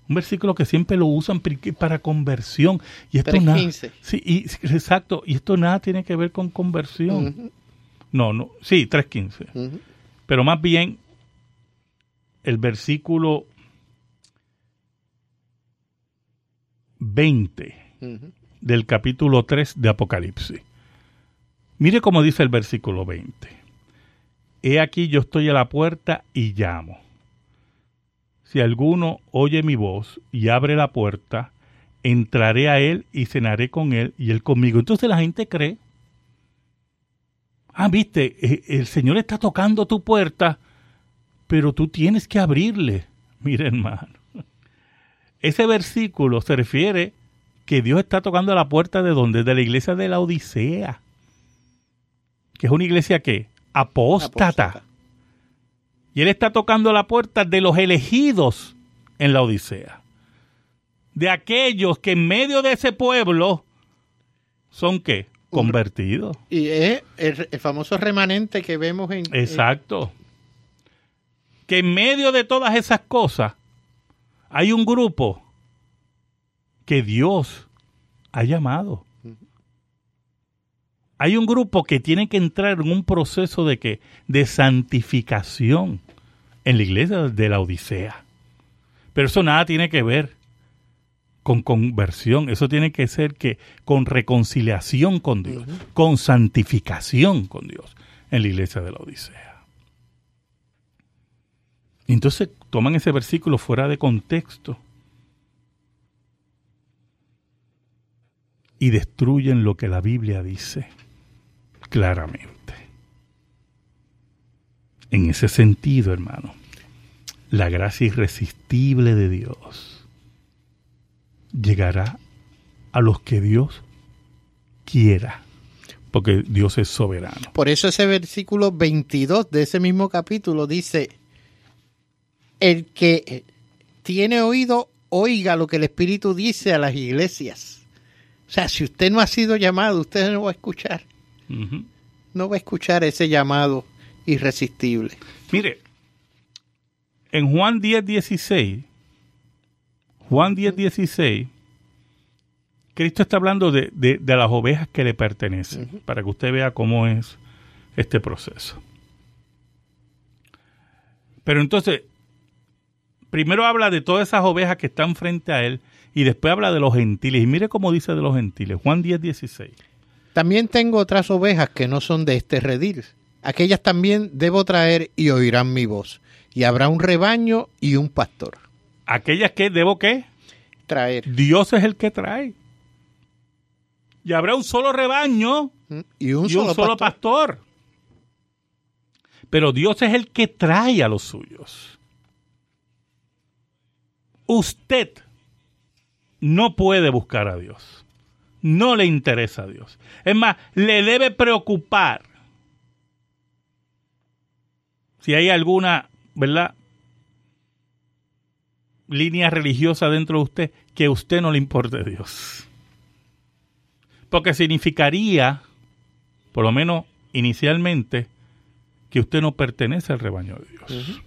Un versículo que siempre lo usan para conversión. Y esto nada, sí, y, exacto, y esto nada tiene que ver con conversión. No, no, sí, 3.15. Pero más bien el versículo 20 del capítulo 3 de Apocalipsis. Mire cómo dice el versículo 20. He aquí yo estoy a la puerta y llamo. Si alguno oye mi voz y abre la puerta, entraré a él y cenaré con él y él conmigo. Entonces la gente cree, ah, viste, e, el Señor está tocando tu puerta, pero tú tienes que abrirle. Mire hermano, ese versículo se refiere que Dios está tocando la puerta de donde, de la iglesia de la Odisea que es una iglesia que apóstata. Y él está tocando la puerta de los elegidos en la Odisea. De aquellos que en medio de ese pueblo son qué? Convertidos. Y es el, famoso remanente que vemos en... Exacto. Que en medio de todas esas cosas hay un grupo que Dios ha llamado hay un grupo que tiene que entrar en un proceso de que de santificación en la iglesia de la Odisea. Pero eso nada tiene que ver con conversión, eso tiene que ser que con reconciliación con Dios, con santificación con Dios en la iglesia de la Odisea. Entonces toman ese versículo fuera de contexto y destruyen lo que la Biblia dice claramente. En ese sentido, hermano, la gracia irresistible de Dios llegará a los que Dios quiera. porque Dios es soberano. Por eso ese versículo 22 de ese mismo capítulo dice, el que tiene oído, oiga lo que el Espíritu dice a las iglesias. O sea, si usted no ha sido llamado, usted no va a escuchar. No va a escuchar ese llamado irresistible. Mire, en Juan 10, 16, Juan 10, 16, Cristo está hablando de, de- de las ovejas que le pertenecen, para que usted vea cómo es este proceso. Pero entonces, primero habla de todas esas ovejas que están frente a él y después habla de los gentiles. Y mire cómo dice de los gentiles, Juan 10, 16. También tengo otras ovejas que no son de este redil. Aquellas también debo traer y oirán mi voz. Y habrá un rebaño y un pastor. Aquellas que debo qué? Traer. Dios es el que trae. Y habrá un solo rebaño. Y un y solo, un solo pastor. pastor. Pero Dios es el que trae a los suyos. Usted no puede buscar a Dios. No le interesa a Dios. Es más, le debe preocupar si hay alguna, ¿verdad? Línea religiosa dentro de usted que a usted no le importe Dios. Porque significaría, por lo menos inicialmente, que usted no pertenece al rebaño de Dios.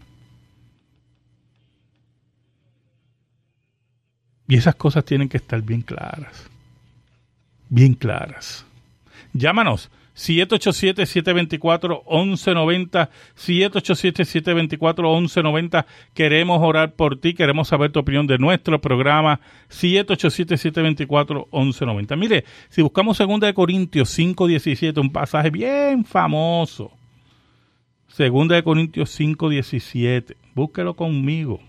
Y esas cosas tienen que estar bien claras. Bien claras. Llámanos 787-724-1190, 787-724-1190. Queremos orar por ti, queremos saber tu opinión de nuestro programa, 787-724-1190. Mire, si buscamos 2 de Corintios 5.17, un pasaje bien famoso. 2 de Corintios 5.17. Búsquelo conmigo.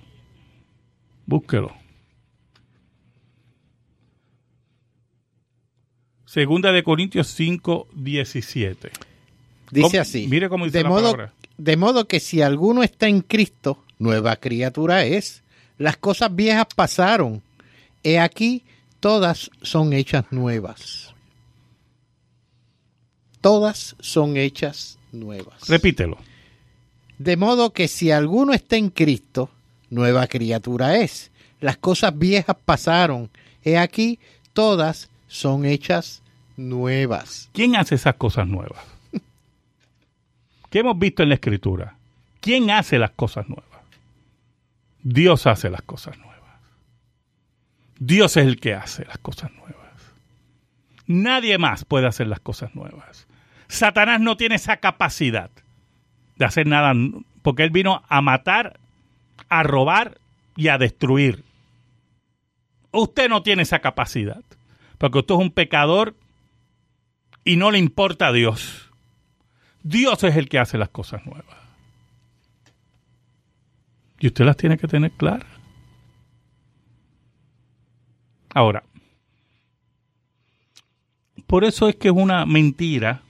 Búsquelo. Segunda de Corintios 5, 17. Dice ¿Cómo? así. Mire cómo dice de la modo, palabra. de modo que si alguno está en Cristo, nueva criatura es. Las cosas viejas pasaron. He aquí, todas son hechas nuevas. Todas son hechas nuevas. Repítelo. De modo que si alguno está en Cristo, nueva criatura es. Las cosas viejas pasaron. He aquí, todas son hechas nuevas. ¿Quién hace esas cosas nuevas? ¿Qué hemos visto en la Escritura? ¿Quién hace las cosas nuevas? Dios hace las cosas nuevas. Dios es el que hace las cosas nuevas. Nadie más puede hacer las cosas nuevas. Satanás no tiene esa capacidad de hacer nada, porque él vino a matar, a robar y a destruir. Usted no tiene esa capacidad, porque usted es un pecador y no le importa a Dios. Dios es el que hace las cosas nuevas. Y usted las tiene que tener claras. Ahora, por eso es que es una mentira,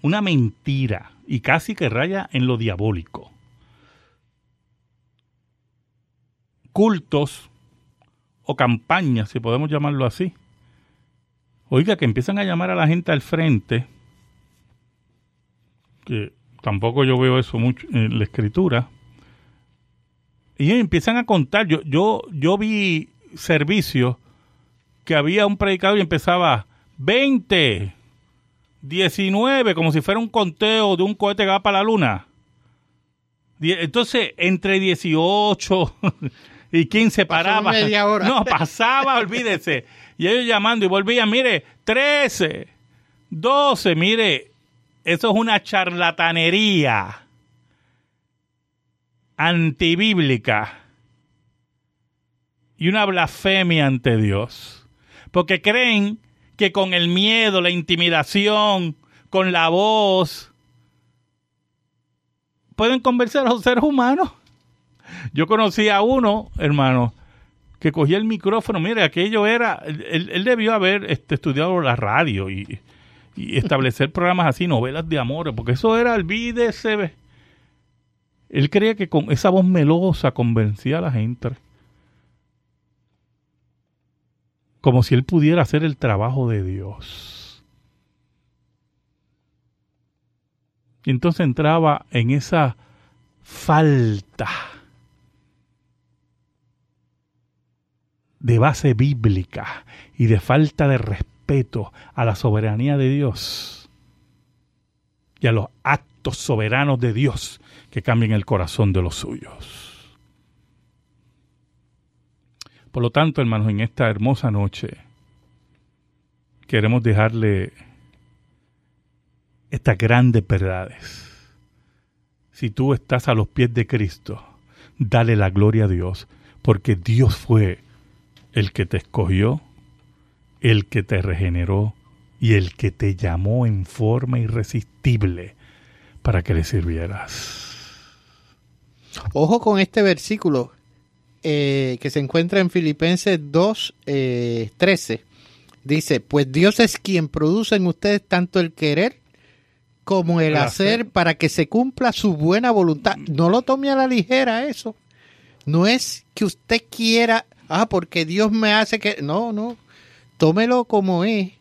una mentira, y casi que raya en lo diabólico. Cultos o campañas, si podemos llamarlo así. Oiga, que empiezan a llamar a la gente al frente, que tampoco yo veo eso mucho en la escritura, y empiezan a contar. Yo, yo, yo vi servicios que había un predicador y empezaba 20, 19, como si fuera un conteo de un cohete que va para la luna. Entonces, entre 18 y 15 paraba. media hora. No, pasaba, olvídese. Y ellos llamando y volvían, mire, 13, 12, mire, eso es una charlatanería antibíblica y una blasfemia ante Dios. Porque creen que con el miedo, la intimidación, con la voz, pueden convencer a los seres humanos. Yo conocí a uno, hermano, que cogía el micrófono. Mire, aquello era. Él, él debió haber este, estudiado la radio y, establecer programas así, novelas de amor, porque eso era, olvídese. Él creía que con esa voz melosa convencía a la gente. Como si él pudiera hacer el trabajo de Dios. Y entonces entraba en esa falta de base bíblica y de falta de respeto a la soberanía de Dios y a los actos soberanos de Dios que cambian el corazón de los suyos. Por lo tanto, hermanos, en esta hermosa noche queremos dejarle estas grandes verdades. Si tú estás a los pies de Cristo, dale la gloria a Dios, porque Dios fue el que te escogió, el que te regeneró y el que te llamó en forma irresistible para que le sirvieras. Ojo con este versículo eh, que se encuentra en Filipenses 2, 13. Eh, Dice, pues Dios es quien produce en ustedes tanto el querer como el, hacer, para que se cumpla su buena voluntad. No lo tome a la ligera eso. No es que usted quiera, ah, porque Dios me hace que... No, no. Tómelo como es,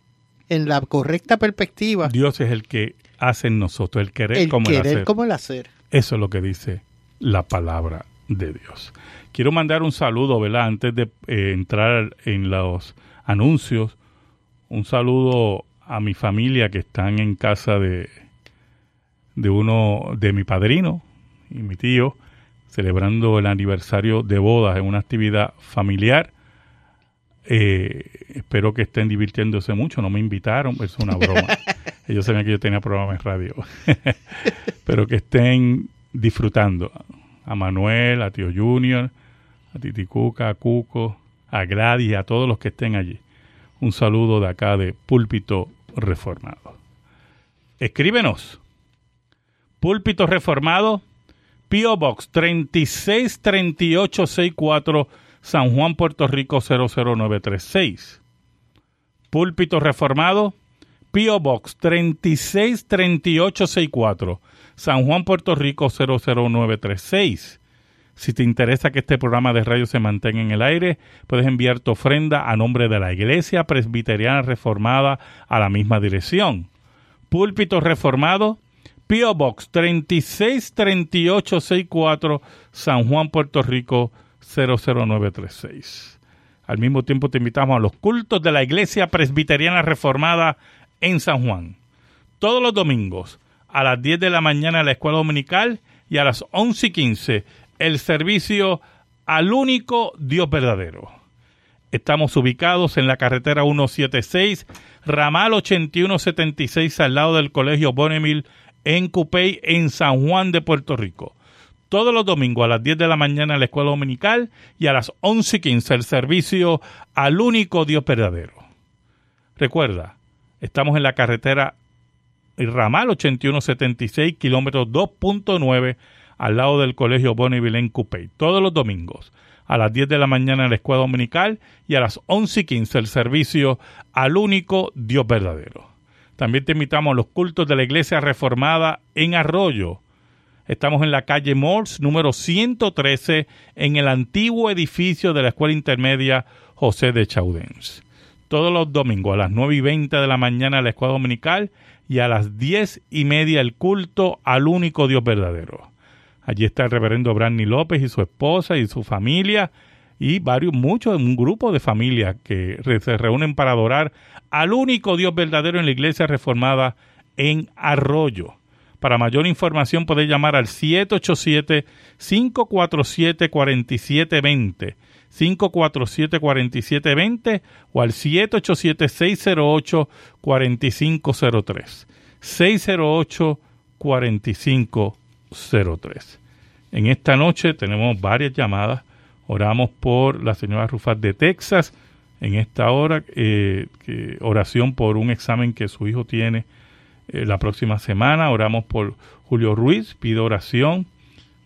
en la correcta perspectiva. Dios es el que hace en nosotros, el querer como el hacer. como el hacer. Eso es lo que dice la palabra de Dios. Quiero mandar un saludo, ¿verdad? Antes de eh, entrar en los anuncios, un saludo a mi familia que están en casa de, de uno de mi padrino y mi tío, celebrando el aniversario de bodas en una actividad familiar. Eh, espero que estén divirtiéndose mucho. No me invitaron, es una broma. Ellos sabían que yo tenía programa en radio. Pero que estén disfrutando. A Manuel, a Tío Junior, a Titicuca, a Cuco, a Gladys, a todos los que estén allí. Un saludo de acá de Púlpito Reformado. Escríbenos Púlpito Reformado, P.O. Box 363864, San Juan, Puerto Rico 00936. Púlpito Reformado, P.O. Box 363864, San Juan, Puerto Rico 00936. Si te interesa que este programa de radio se mantenga en el aire, puedes enviar tu ofrenda a nombre de la Iglesia Presbiteriana Reformada a la misma dirección. Púlpito Reformado, P.O. Box 363864, San Juan, Puerto Rico 00936. Al mismo tiempo te invitamos a los cultos de la Iglesia Presbiteriana Reformada en San Juan. Todos los domingos a las 10 de la mañana en la escuela dominical y a las 11 y 15 el servicio al único Dios verdadero. Estamos ubicados en la carretera 176, ramal 8176 al lado del Colegio Bonneville en Cupey, en San Juan de Puerto Rico. Todos los domingos a las 10 de la mañana en la escuela dominical y a las 11 y 15 el servicio al único Dios verdadero. Recuerda, estamos en la carretera ramal 8176, kilómetros 2.9, al lado del colegio Bonneville en Cupey. Todos los domingos a las 10 de la mañana en la escuela dominical y a las 11 y 15 el servicio al único Dios verdadero. También te invitamos a los cultos de la Iglesia Reformada en Arroyo. Estamos en la calle Morse, número 113, en el antiguo edificio de la Escuela Intermedia José de Chaudens. Todos los domingos a las 9 y 20 de la mañana la escuela dominical y a las 10 y media el culto al único Dios verdadero. Allí está el reverendo Branny López y su esposa y su familia y varios, muchos, un grupo de familias que se reúnen para adorar al único Dios verdadero en la iglesia reformada en Arroyo. Para mayor información puede llamar al 787-547-4720, 547-4720 o al 787-608-4503, 608-4503. En esta noche tenemos varias llamadas Oramos por la señora Rufat de Texas en esta hora, eh, oración por un examen que su hijo tiene eh, la próxima semana. Oramos por Julio Ruiz, pido oración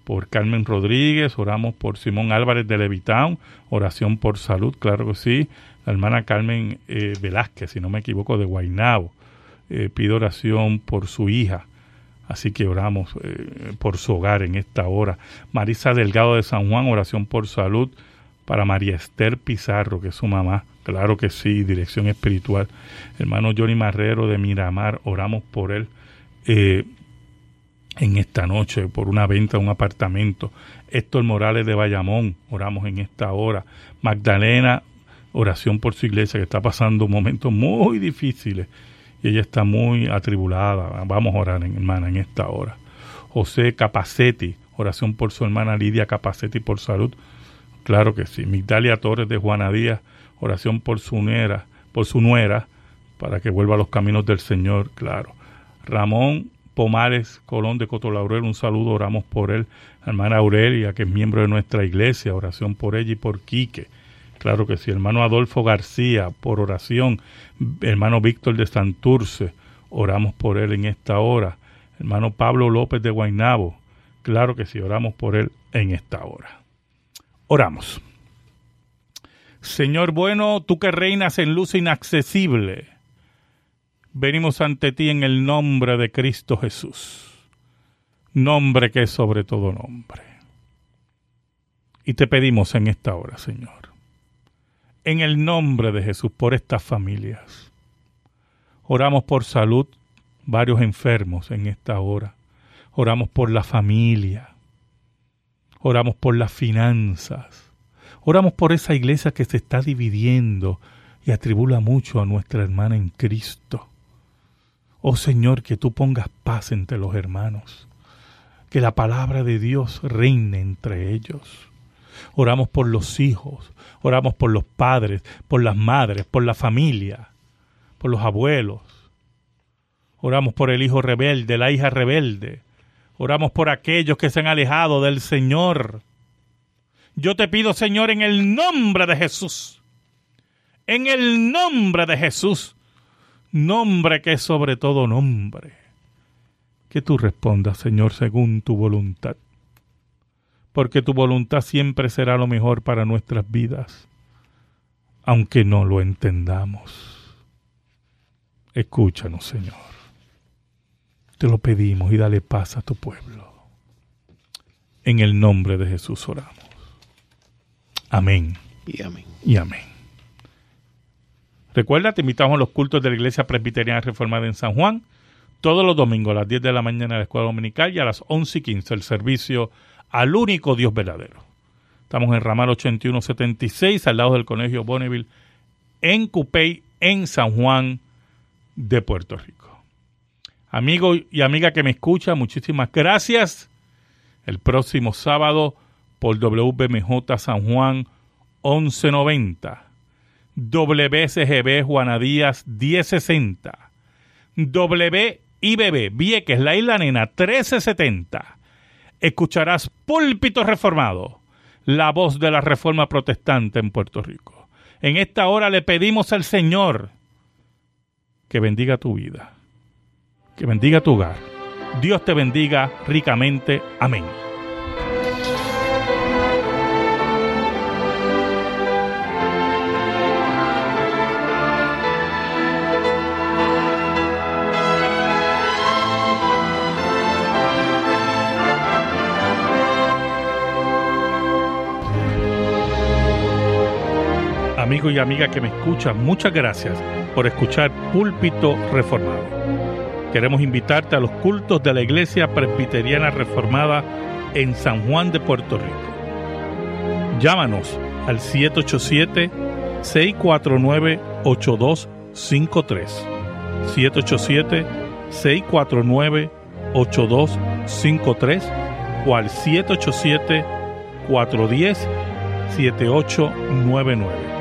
por Carmen Rodríguez, oramos por Simón Álvarez de Levitown, oración por salud, claro que sí. La hermana Carmen eh, Velázquez, si no me equivoco, de Guaynabo, pido oración por su hija. Así que oramos eh, por su hogar en esta hora. Marisa Delgado de San Juan, oración por salud para María Esther Pizarro, que es su mamá. Claro que sí, dirección espiritual. Hermano Johnny Marrero de Miramar, oramos por él. Eh, en esta noche por una venta de un apartamento. Héctor Morales de Bayamón, oramos en esta hora. Magdalena, oración por su iglesia que está pasando momentos muy difíciles y ella está muy atribulada. Vamos a orar, hermana, en esta hora. José Capacetti, oración por su hermana Lidia Capacetti por salud. Claro que sí. Migdalia Torres de Juana Díaz, oración por su nuera, por su nuera, para que vuelva a los caminos del Señor, claro. Ramón Pomares Colón de Cotolaurel, un saludo, oramos por él. Hermana Aurelia, que es miembro de nuestra iglesia, oración por ella y por Quique. Claro que sí. Hermano Adolfo García, por oración. Hermano Víctor de Santurce, oramos por él en esta hora. Hermano Pablo López de Guainabo, claro que sí, oramos por él en esta hora. Oramos. Señor bueno, tú que reinas en luz inaccesible venimos ante ti en el nombre de Cristo Jesús, nombre que es sobre todo nombre. Y te pedimos en esta hora, Señor, en el nombre de Jesús, por estas familias. Oramos por salud, varios enfermos en esta hora. Oramos por la familia. Oramos por las finanzas. Oramos por esa iglesia que se está dividiendo y atribula mucho a nuestra hermana en Cristo. Oh Señor, que tú pongas paz entre los hermanos, que la palabra de Dios reine entre ellos. Oramos por los hijos, oramos por los padres, por las madres, por la familia, por los abuelos. Oramos por el hijo rebelde, la hija rebelde. Oramos por aquellos que se han alejado del Señor. Yo te pido, Señor, en el nombre de Jesús, en el nombre de Jesús, nombre que es sobre todo nombre. Que tú respondas, Señor, según tu voluntad. Porque tu voluntad siempre será lo mejor para nuestras vidas, aunque no lo entendamos. Escúchanos, Señor. Te lo pedimos y dale paz a tu pueblo. En el nombre de Jesús oramos. Amén. Y amén. Y amén. Recuerda, te invitamos a los cultos de la Iglesia Presbiteriana Reformada en San Juan, todos los domingos a las 10 de la mañana en la Escuela Dominical y a las 11 y 15 el servicio al único Dios verdadero. Estamos en Ramal 8176, al lado del Colegio Bonneville, en Cupey, en San Juan de Puerto Rico. Amigo y amiga que me escucha, muchísimas gracias. El próximo sábado por WBMJ San Juan 1190 WCGB Juana Díaz 1060, WIBB Vieques La Isla Nena 1370. Escucharás Púlpito Reformado, la voz de la Reforma Protestante en Puerto Rico. En esta hora le pedimos al Señor que bendiga tu vida, que bendiga tu hogar. Dios te bendiga ricamente. Amén. Amigo y amiga que me escuchan, muchas gracias por escuchar Púlpito Reformado. Queremos invitarte a los cultos de la Iglesia Presbiteriana Reformada en San Juan de Puerto Rico. Llámanos al 787-649-8253. 787-649-8253 o al 787-410-7899.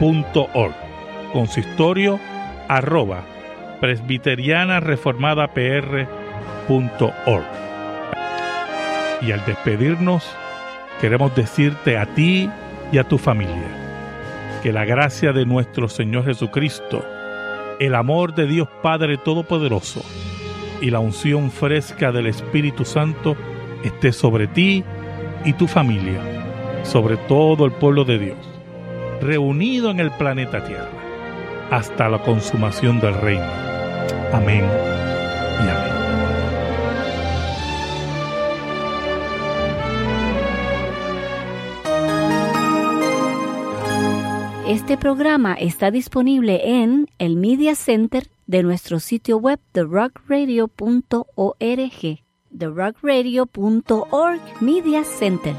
org consistorio arroba presbiteriana reformada org y al despedirnos queremos decirte a ti y a tu familia que la gracia de nuestro Señor Jesucristo el amor de Dios Padre Todopoderoso y la unción fresca del Espíritu Santo esté sobre ti y tu familia, sobre todo el pueblo de Dios, reunido en el planeta Tierra, hasta la consumación del reino. Amén y amén. Este programa está disponible en el Media Center de nuestro sitio web therockradio.org. therockradio.org Media Center.